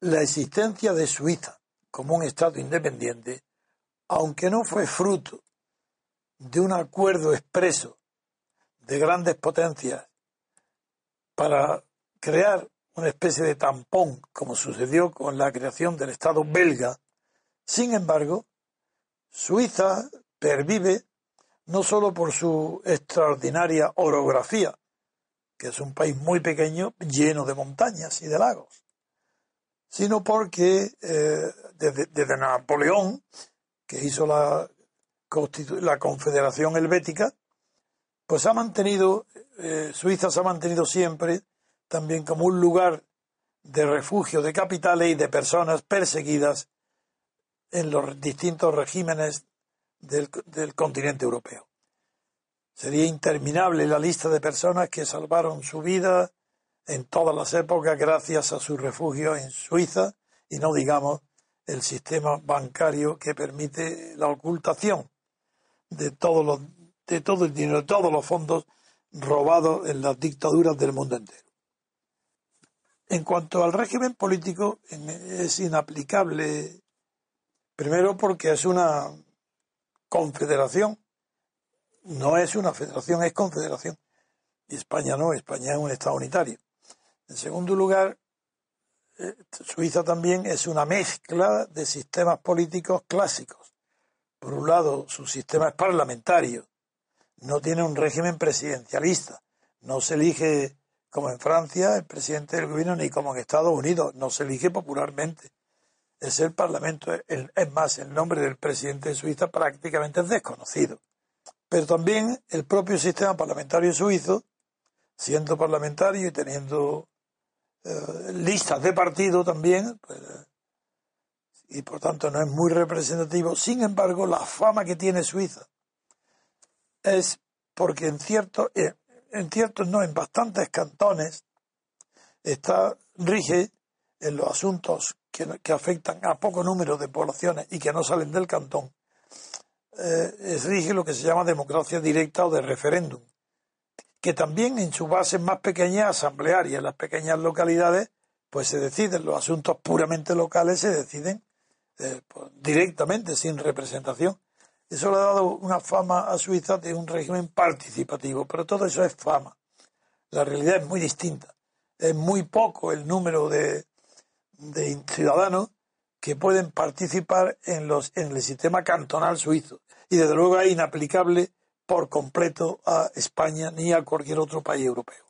La existencia de Suiza como un Estado independiente, aunque no fue fruto de un acuerdo expreso de grandes potencias para crear una especie de tampón, como sucedió con la creación del Estado belga, sin embargo, Suiza pervive no solo por su extraordinaria orografía, que es un país muy pequeño, lleno de montañas y de lagos, sino porque eh, desde, Napoleón, que hizo la, Confederación Helvética, pues ha mantenido, eh, Suiza se ha mantenido siempre también como un lugar de refugio de capitales y de personas perseguidas en los distintos regímenes del continente europeo. Sería interminable la lista de personas que salvaron su vida en todas las épocas gracias a su refugio en Suiza y no digamos el sistema bancario que permite la ocultación de todos los de todo el dinero, de todos los fondos robados en las dictaduras del mundo entero. En cuanto al régimen político, es inaplicable, primero porque es una confederación, no es una federación, es confederación. España no, España es un Estado unitario. En segundo lugar, eh, Suiza también es una mezcla de sistemas políticos clásicos. Por un lado, su sistema es parlamentario, no tiene un régimen presidencialista, no se elige como en Francia el presidente del gobierno ni como en Estados Unidos, no se elige popularmente. Es el Parlamento, es más, el nombre del presidente de Suiza prácticamente es desconocido. Pero también el propio sistema parlamentario suizo, siendo parlamentario y teniendo eh, listas de partido también, pues, y por tanto no es muy representativo. Sin embargo, la fama que tiene Suiza es porque en ciertos, eh, en ciertos no, en bastantes cantones está rige en los asuntos que, que, afectan a poco número de poblaciones y que no salen del cantón, eh, rige lo que se llama democracia directa o de referéndum que también en su base más pequeña, asamblearia, en las pequeñas localidades, pues se deciden, los asuntos puramente locales se deciden eh, pues, directamente, sin representación. Eso le ha dado una fama a Suiza de un régimen participativo, pero todo eso es fama. La realidad es muy distinta. Es muy poco el número de, de ciudadanos que pueden participar en, los, en el sistema cantonal suizo. Y desde luego es inaplicable por completo a España ni a cualquier otro país europeo.